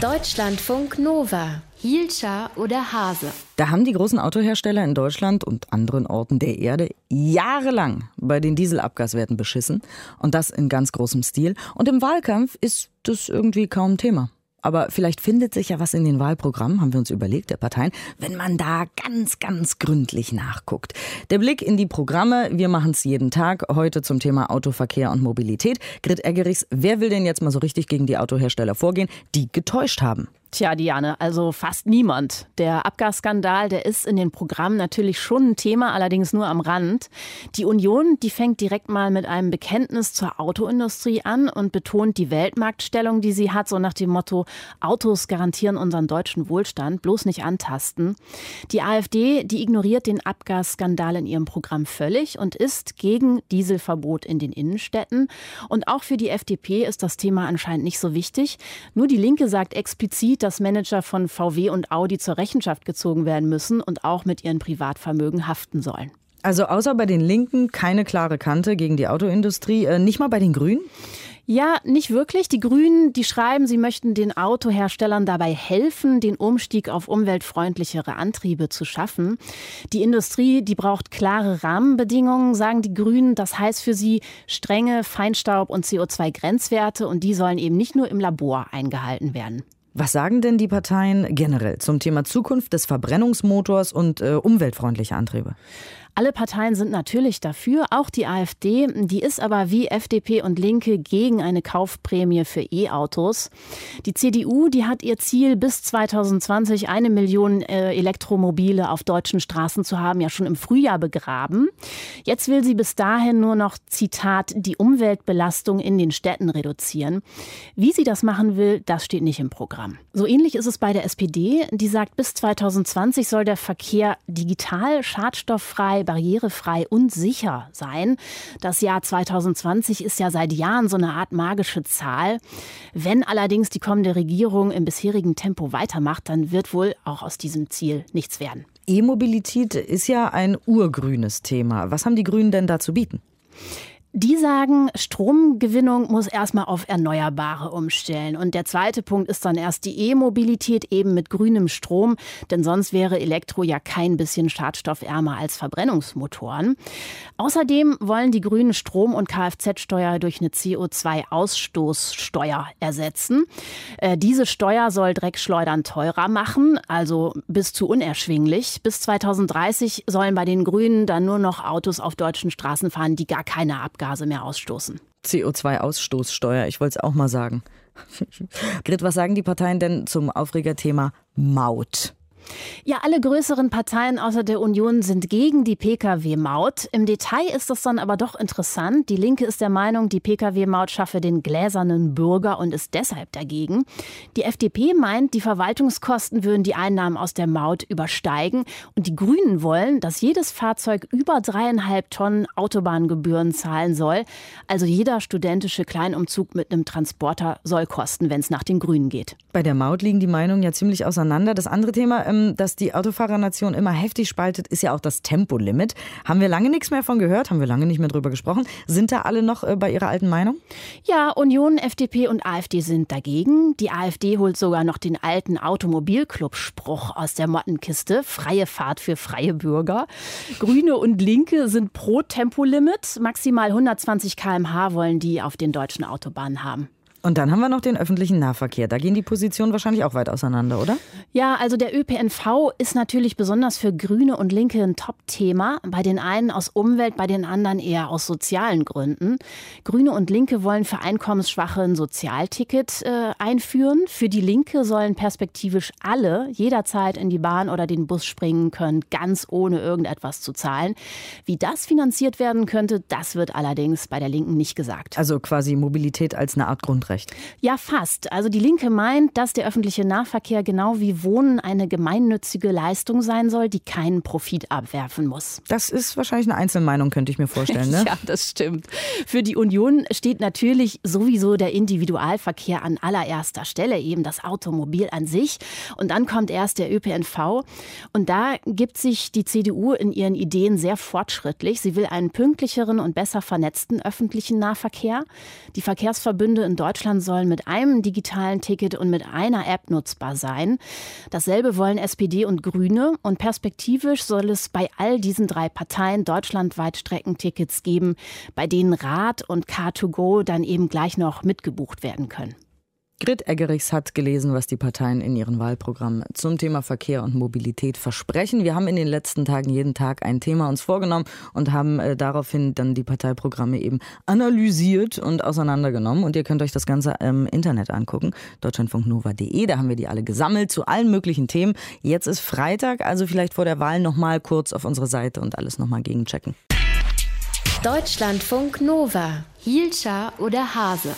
Deutschlandfunk Nova. Hielscher oder Hase? Da haben die großen Autohersteller in Deutschland und anderen Orten der Erde jahrelang bei den Dieselabgaswerten beschissen. Und das in ganz großem Stil. Und im Wahlkampf ist das irgendwie kaum Thema. Aber vielleicht findet sich ja was in den Wahlprogrammen, haben wir uns überlegt, der Parteien, wenn man da ganz, ganz gründlich nachguckt. Der Blick in die Programme, wir machen es jeden Tag, heute zum Thema Autoverkehr und Mobilität. Grit Eggerichs, wer will denn jetzt mal so richtig gegen die Autohersteller vorgehen, die getäuscht haben? Tja, Diane, also fast niemand. Der Abgasskandal, der ist in den Programmen natürlich schon ein Thema, allerdings nur am Rand. Die Union, die fängt direkt mal mit einem Bekenntnis zur Autoindustrie an und betont die Weltmarktstellung, die sie hat, so nach dem Motto, Autos garantieren unseren deutschen Wohlstand, bloß nicht antasten. Die AfD, die ignoriert den Abgasskandal in ihrem Programm völlig und ist gegen Dieselverbot in den Innenstädten. Und auch für die FDP ist das Thema anscheinend nicht so wichtig. Nur die Linke sagt explizit, dass Manager von VW und Audi zur Rechenschaft gezogen werden müssen und auch mit ihren Privatvermögen haften sollen. Also außer bei den Linken keine klare Kante gegen die Autoindustrie, äh, nicht mal bei den Grünen? Ja, nicht wirklich. Die Grünen, die schreiben, sie möchten den Autoherstellern dabei helfen, den Umstieg auf umweltfreundlichere Antriebe zu schaffen. Die Industrie, die braucht klare Rahmenbedingungen, sagen die Grünen. Das heißt für sie strenge Feinstaub- und CO2-Grenzwerte und die sollen eben nicht nur im Labor eingehalten werden. Was sagen denn die Parteien generell zum Thema Zukunft des Verbrennungsmotors und äh, umweltfreundliche Antriebe? Alle Parteien sind natürlich dafür, auch die AfD. Die ist aber wie FDP und Linke gegen eine Kaufprämie für E-Autos. Die CDU, die hat ihr Ziel, bis 2020 eine Million äh, Elektromobile auf deutschen Straßen zu haben, ja schon im Frühjahr begraben. Jetzt will sie bis dahin nur noch, Zitat, die Umweltbelastung in den Städten reduzieren. Wie sie das machen will, das steht nicht im Programm. So ähnlich ist es bei der SPD. Die sagt, bis 2020 soll der Verkehr digital, schadstofffrei, barrierefrei und sicher sein. Das Jahr 2020 ist ja seit Jahren so eine Art magische Zahl. Wenn allerdings die kommende Regierung im bisherigen Tempo weitermacht, dann wird wohl auch aus diesem Ziel nichts werden. E-Mobilität ist ja ein urgrünes Thema. Was haben die Grünen denn da zu bieten? Die sagen, Stromgewinnung muss erstmal auf Erneuerbare umstellen. Und der zweite Punkt ist dann erst die E-Mobilität eben mit grünem Strom, denn sonst wäre Elektro ja kein bisschen schadstoffärmer als Verbrennungsmotoren. Außerdem wollen die Grünen Strom- und Kfz-Steuer durch eine CO2-Ausstoßsteuer ersetzen. Äh, diese Steuer soll Dreckschleudern teurer machen, also bis zu unerschwinglich. Bis 2030 sollen bei den Grünen dann nur noch Autos auf deutschen Straßen fahren, die gar keine Abgaben Abgase mehr ausstoßen. CO2-Ausstoßsteuer, ich wollte es auch mal sagen. Grit, was sagen die Parteien denn zum Aufregerthema Maut? Ja, alle größeren Parteien außer der Union sind gegen die Pkw-Maut. Im Detail ist das dann aber doch interessant. Die Linke ist der Meinung, die Pkw-Maut schaffe den gläsernen Bürger und ist deshalb dagegen. Die FDP meint, die Verwaltungskosten würden die Einnahmen aus der Maut übersteigen. Und die Grünen wollen, dass jedes Fahrzeug über dreieinhalb Tonnen Autobahngebühren zahlen soll. Also jeder studentische Kleinumzug mit einem Transporter soll kosten, wenn es nach den Grünen geht. Bei der Maut liegen die Meinungen ja ziemlich auseinander. Das andere Thema, ähm, das die Autofahrernation immer heftig spaltet, ist ja auch das Tempolimit. Haben wir lange nichts mehr von gehört, haben wir lange nicht mehr drüber gesprochen. Sind da alle noch äh, bei ihrer alten Meinung? Ja, Union, FDP und AfD sind dagegen. Die AfD holt sogar noch den alten Automobilclub-Spruch aus der Mottenkiste. Freie Fahrt für freie Bürger. Grüne und Linke sind pro Tempolimit. Maximal 120 km/h wollen die auf den deutschen Autobahnen haben. Und dann haben wir noch den öffentlichen Nahverkehr. Da gehen die Positionen wahrscheinlich auch weit auseinander, oder? Ja, also der ÖPNV ist natürlich besonders für Grüne und Linke ein Top-Thema. Bei den einen aus Umwelt, bei den anderen eher aus sozialen Gründen. Grüne und Linke wollen für Einkommensschwache ein Sozialticket äh, einführen. Für die Linke sollen perspektivisch alle jederzeit in die Bahn oder den Bus springen können, ganz ohne irgendetwas zu zahlen. Wie das finanziert werden könnte, das wird allerdings bei der Linken nicht gesagt. Also quasi Mobilität als eine Art Grundrecht. Ja, fast. Also die Linke meint, dass der öffentliche Nahverkehr genau wie Wohnen eine gemeinnützige Leistung sein soll, die keinen Profit abwerfen muss. Das ist wahrscheinlich eine Einzelmeinung, könnte ich mir vorstellen. Ne? ja, das stimmt. Für die Union steht natürlich sowieso der Individualverkehr an allererster Stelle, eben das Automobil an sich. Und dann kommt erst der ÖPNV. Und da gibt sich die CDU in ihren Ideen sehr fortschrittlich. Sie will einen pünktlicheren und besser vernetzten öffentlichen Nahverkehr. Die Verkehrsverbünde in Deutschland sollen mit einem digitalen Ticket und mit einer App nutzbar sein. Dasselbe wollen SPD und Grüne. Und perspektivisch soll es bei all diesen drei Parteien deutschlandweit Streckentickets geben, bei denen Rad und Car2Go dann eben gleich noch mitgebucht werden können. Grit Eggerichs hat gelesen, was die Parteien in ihren Wahlprogrammen zum Thema Verkehr und Mobilität versprechen. Wir haben in den letzten Tagen jeden Tag ein Thema uns vorgenommen und haben äh, daraufhin dann die Parteiprogramme eben analysiert und auseinandergenommen. Und ihr könnt euch das Ganze im Internet angucken, deutschlandfunknova.de. Da haben wir die alle gesammelt zu allen möglichen Themen. Jetzt ist Freitag, also vielleicht vor der Wahl noch mal kurz auf unsere Seite und alles noch mal gegenchecken. Deutschlandfunk Nova, Hielscher oder Hase.